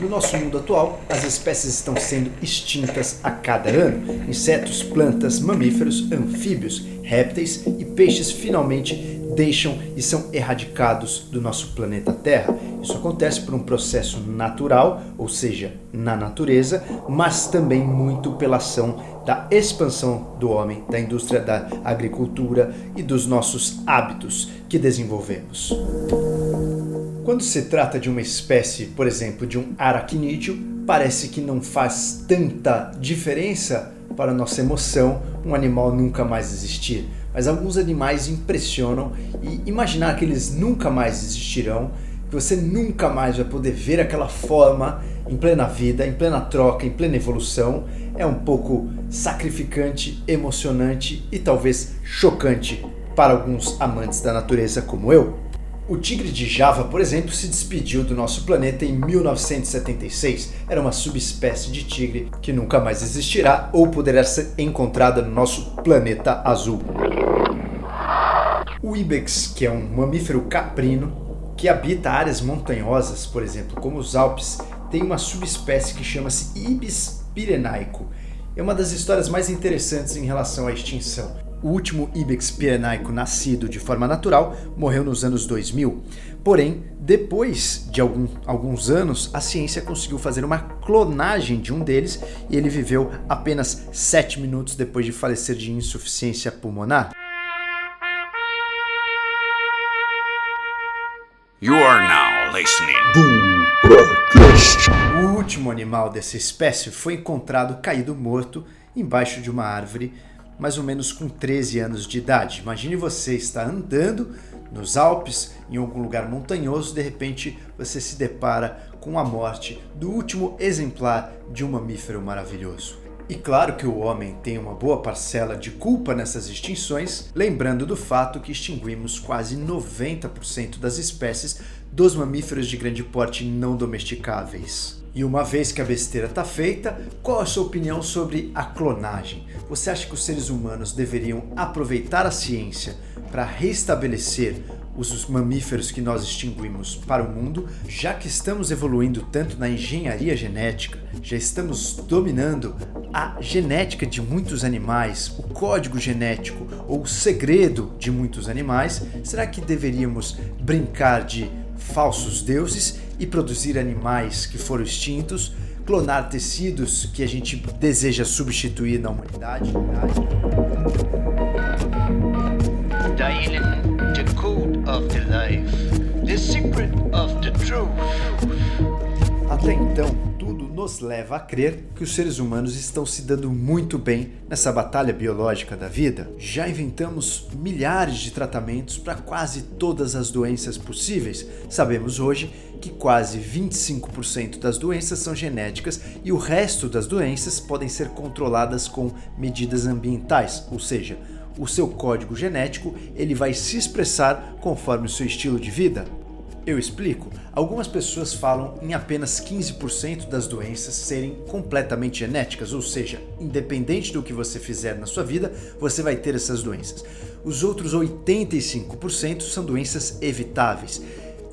No nosso mundo atual, as espécies estão sendo extintas a cada ano. Insetos, plantas, mamíferos, anfíbios, répteis e peixes finalmente deixam e são erradicados do nosso planeta Terra. Isso acontece por um processo natural, ou seja, na natureza, mas também muito pela ação da expansão do homem, da indústria da agricultura e dos nossos hábitos que desenvolvemos. Quando se trata de uma espécie, por exemplo, de um aracnídeo, parece que não faz tanta diferença para nossa emoção um animal nunca mais existir. Mas alguns animais impressionam e imaginar que eles nunca mais existirão, que você nunca mais vai poder ver aquela forma em plena vida, em plena troca, em plena evolução, é um pouco sacrificante, emocionante e talvez chocante para alguns amantes da natureza como eu. O tigre de Java, por exemplo, se despediu do nosso planeta em 1976. Era uma subespécie de tigre que nunca mais existirá ou poderá ser encontrada no nosso planeta azul. O ibex, que é um mamífero caprino que habita áreas montanhosas, por exemplo, como os Alpes, tem uma subespécie que chama-se Ibis pirenaico. É uma das histórias mais interessantes em relação à extinção. O último Ibex pirenaico nascido de forma natural morreu nos anos 2000. Porém, depois de algum, alguns anos, a ciência conseguiu fazer uma clonagem de um deles e ele viveu apenas 7 minutos depois de falecer de insuficiência pulmonar. You are now listening. O último animal dessa espécie foi encontrado caído morto embaixo de uma árvore mais ou menos com 13 anos de idade. Imagine você estar andando nos Alpes, em algum lugar montanhoso, de repente você se depara com a morte do último exemplar de um mamífero maravilhoso. E claro que o homem tem uma boa parcela de culpa nessas extinções, lembrando do fato que extinguimos quase 90% das espécies dos mamíferos de grande porte não domesticáveis. E uma vez que a besteira está feita, qual a sua opinião sobre a clonagem? Você acha que os seres humanos deveriam aproveitar a ciência para restabelecer os mamíferos que nós extinguimos para o mundo, já que estamos evoluindo tanto na engenharia genética, já estamos dominando a genética de muitos animais, o código genético ou o segredo de muitos animais, será que deveríamos brincar de falsos deuses e produzir animais que foram extintos, clonar tecidos que a gente deseja substituir na humanidade. The code of the life, the secret of the truth. Até então, nos leva a crer que os seres humanos estão se dando muito bem nessa batalha biológica da vida. Já inventamos milhares de tratamentos para quase todas as doenças possíveis. Sabemos hoje que quase 25% das doenças são genéticas e o resto das doenças podem ser controladas com medidas ambientais, ou seja, o seu código genético ele vai se expressar conforme o seu estilo de vida. Eu explico. Algumas pessoas falam em apenas 15% das doenças serem completamente genéticas, ou seja, independente do que você fizer na sua vida, você vai ter essas doenças. Os outros 85% são doenças evitáveis.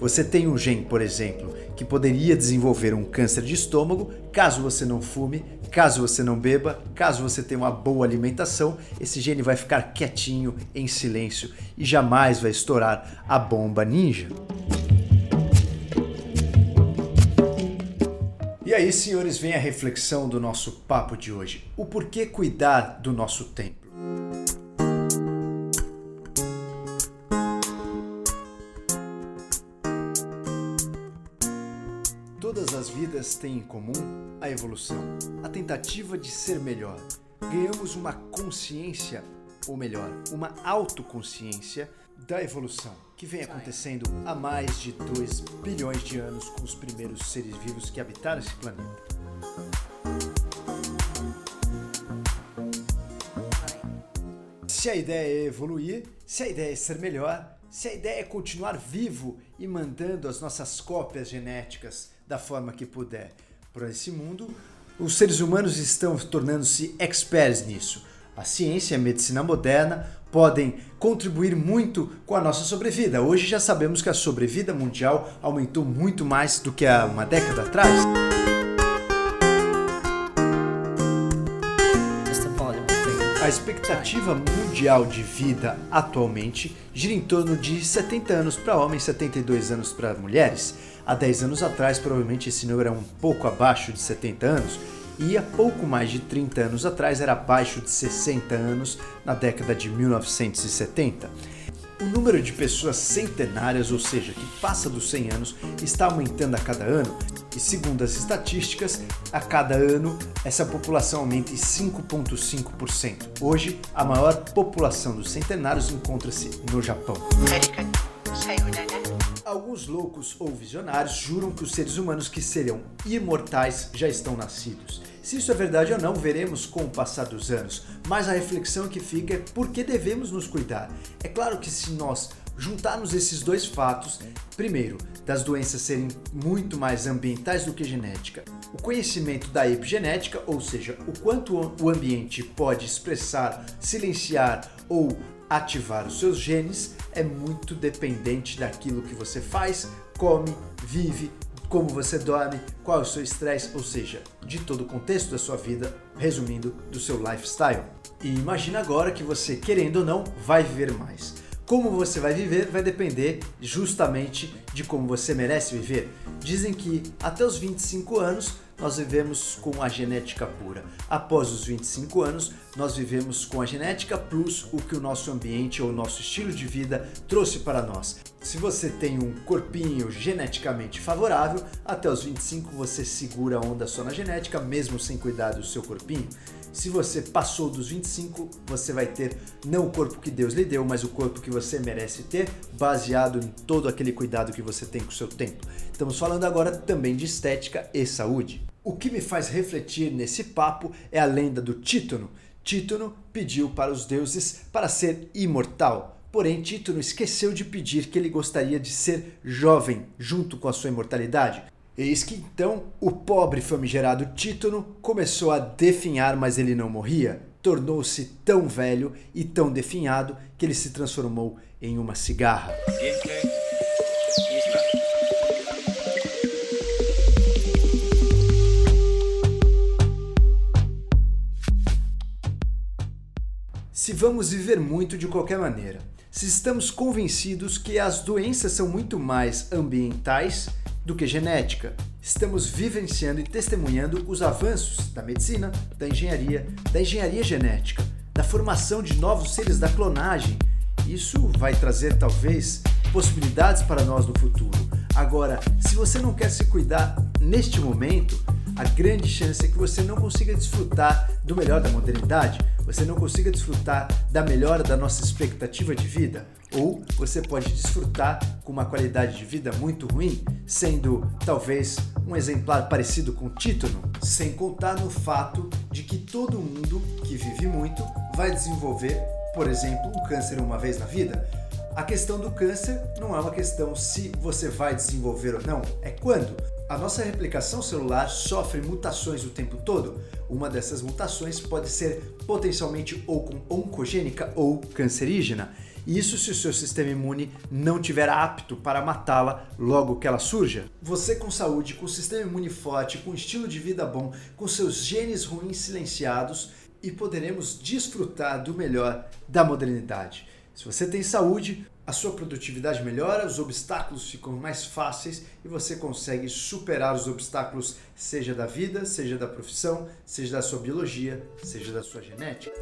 Você tem um gene, por exemplo, que poderia desenvolver um câncer de estômago caso você não fume, caso você não beba, caso você tenha uma boa alimentação, esse gene vai ficar quietinho, em silêncio e jamais vai estourar a bomba ninja. Aí, senhores, vem a reflexão do nosso papo de hoje. O porquê cuidar do nosso templo? Todas as vidas têm em comum a evolução, a tentativa de ser melhor. Ganhamos uma consciência, ou melhor, uma autoconsciência da evolução que vem acontecendo há mais de 2 bilhões de anos com os primeiros seres vivos que habitaram esse planeta. Se a ideia é evoluir, se a ideia é ser melhor, se a ideia é continuar vivo e mandando as nossas cópias genéticas da forma que puder por esse mundo, os seres humanos estão tornando-se experts nisso A ciência e a medicina moderna podem contribuir muito com a nossa sobrevida. Hoje já sabemos que a sobrevida mundial aumentou muito mais do que há uma década atrás. A expectativa mundial de vida atualmente gira em torno de 70 anos para homens, 72 anos para mulheres. Há 10 anos atrás, provavelmente esse número era um pouco abaixo de 70 anos, e há pouco mais de 30 anos atrás era abaixo de 60 anos na década de 1970. O número de pessoas centenárias, ou seja, que passa dos 100 anos, está aumentando a cada ano e, segundo as estatísticas, a cada ano essa população aumenta em 5,5%. Hoje, a maior população dos centenários encontra-se no Japão. Alguns loucos ou visionários juram que os seres humanos que seriam imortais já estão nascidos. Se isso é verdade ou não, veremos com o passar dos anos, mas a reflexão que fica é por que devemos nos cuidar. É claro que se nós juntarmos esses dois fatos, primeiro, das doenças serem muito mais ambientais do que genética, o conhecimento da epigenética, ou seja, o quanto o ambiente pode expressar, silenciar ou ativar os seus genes, é muito dependente daquilo que você faz, come, vive, como você dorme, qual é o seu estresse, ou seja, de todo o contexto da sua vida, resumindo, do seu lifestyle. E imagina agora que você, querendo ou não, vai viver mais. Como você vai viver vai depender justamente de como você merece viver. Dizem que até os 25 anos nós vivemos com a genética pura. Após os 25 anos, nós vivemos com a genética plus o que o nosso ambiente ou o nosso estilo de vida trouxe para nós. Se você tem um corpinho geneticamente favorável, até os 25 você segura a onda só na genética, mesmo sem cuidar do seu corpinho. Se você passou dos 25, você vai ter não o corpo que Deus lhe deu, mas o corpo que você merece ter, baseado em todo aquele cuidado que você tem com o seu tempo. Estamos falando agora também de estética e saúde. O que me faz refletir nesse papo é a lenda do Títono. Títono pediu para os deuses para ser imortal. Porém, Títono esqueceu de pedir que ele gostaria de ser jovem junto com a sua imortalidade. Eis que então o pobre famigerado Títono começou a definhar, mas ele não morria. Tornou-se tão velho e tão definhado que ele se transformou em uma cigarra. Se vamos viver muito de qualquer maneira, se estamos convencidos que as doenças são muito mais ambientais do que genética. Estamos vivenciando e testemunhando os avanços da medicina, da engenharia, da engenharia genética, da formação de novos seres da clonagem. Isso vai trazer talvez possibilidades para nós no futuro. Agora, se você não quer se cuidar neste momento, a grande chance é que você não consiga desfrutar do melhor da modernidade, você não consiga desfrutar da melhora da nossa expectativa de vida, ou você pode desfrutar com uma qualidade de vida muito ruim, sendo talvez um exemplar parecido com Títono, sem contar no fato de que todo mundo que vive muito vai desenvolver, por exemplo, um câncer uma vez na vida. A questão do câncer não é uma questão se você vai desenvolver ou não, é quando. A nossa replicação celular sofre mutações o tempo todo. Uma dessas mutações pode ser potencialmente ou oncogênica ou cancerígena. Isso se o seu sistema imune não estiver apto para matá-la logo que ela surja. Você com saúde, com sistema imune forte, com estilo de vida bom, com seus genes ruins silenciados e poderemos desfrutar do melhor da modernidade. Se você tem saúde, a sua produtividade melhora, os obstáculos ficam mais fáceis e você consegue superar os obstáculos, seja da vida, seja da profissão, seja da sua biologia, seja da sua genética.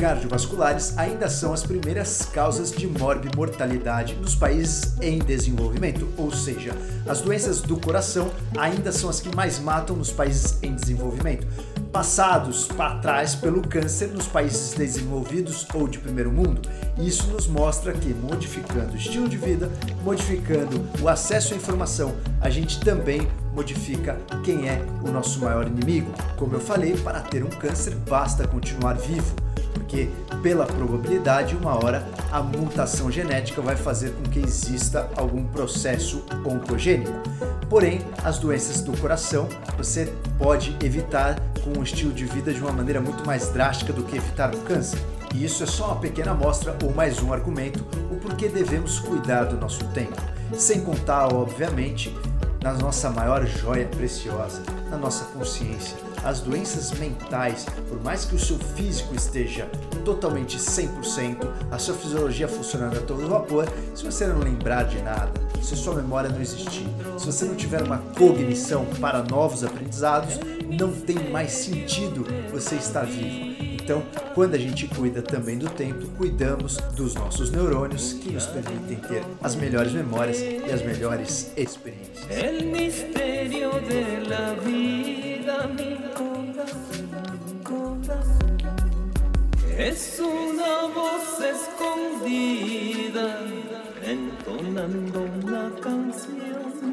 Cardiovasculares ainda são as primeiras causas de morbimortalidade nos países em desenvolvimento, ou seja, as doenças do coração ainda são as que mais matam nos países em desenvolvimento, passados para trás pelo câncer nos países desenvolvidos ou de primeiro mundo. Isso nos mostra que modificando o estilo de vida, modificando o acesso à informação, a gente também modifica quem é o nosso maior inimigo. Como eu falei, para ter um câncer basta continuar vivo porque pela probabilidade, uma hora a mutação genética vai fazer com que exista algum processo oncogênico. Porém, as doenças do coração você pode evitar com um estilo de vida de uma maneira muito mais drástica do que evitar o câncer. E isso é só uma pequena amostra ou mais um argumento o porquê devemos cuidar do nosso tempo. Sem contar, obviamente, na nossa maior joia preciosa, na nossa consciência. As doenças mentais, por mais que o seu físico esteja totalmente 100%, a sua fisiologia funcionando a todo vapor, se você não lembrar de nada, se sua memória não existir, se você não tiver uma cognição para novos aprendizados, não tem mais sentido você estar vivo. Então, quando a gente cuida também do tempo, cuidamos dos nossos neurônios que nos permitem ter as melhores memórias e as melhores experiências. Es una voz escondida entonando una canción.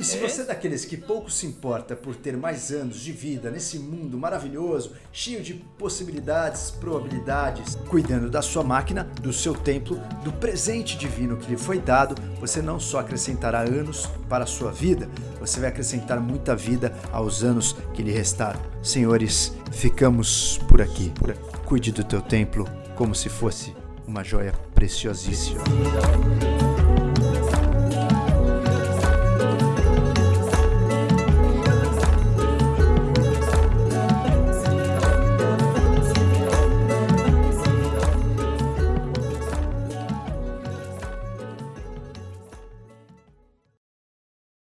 E se você é daqueles que pouco se importa por ter mais anos de vida nesse mundo maravilhoso, cheio de possibilidades, probabilidades, cuidando da sua máquina, do seu templo, do presente divino que lhe foi dado, você não só acrescentará anos para a sua vida, você vai acrescentar muita vida aos anos que lhe restaram. Senhores, ficamos por aqui. Cuide do teu templo como se fosse uma joia preciosíssima.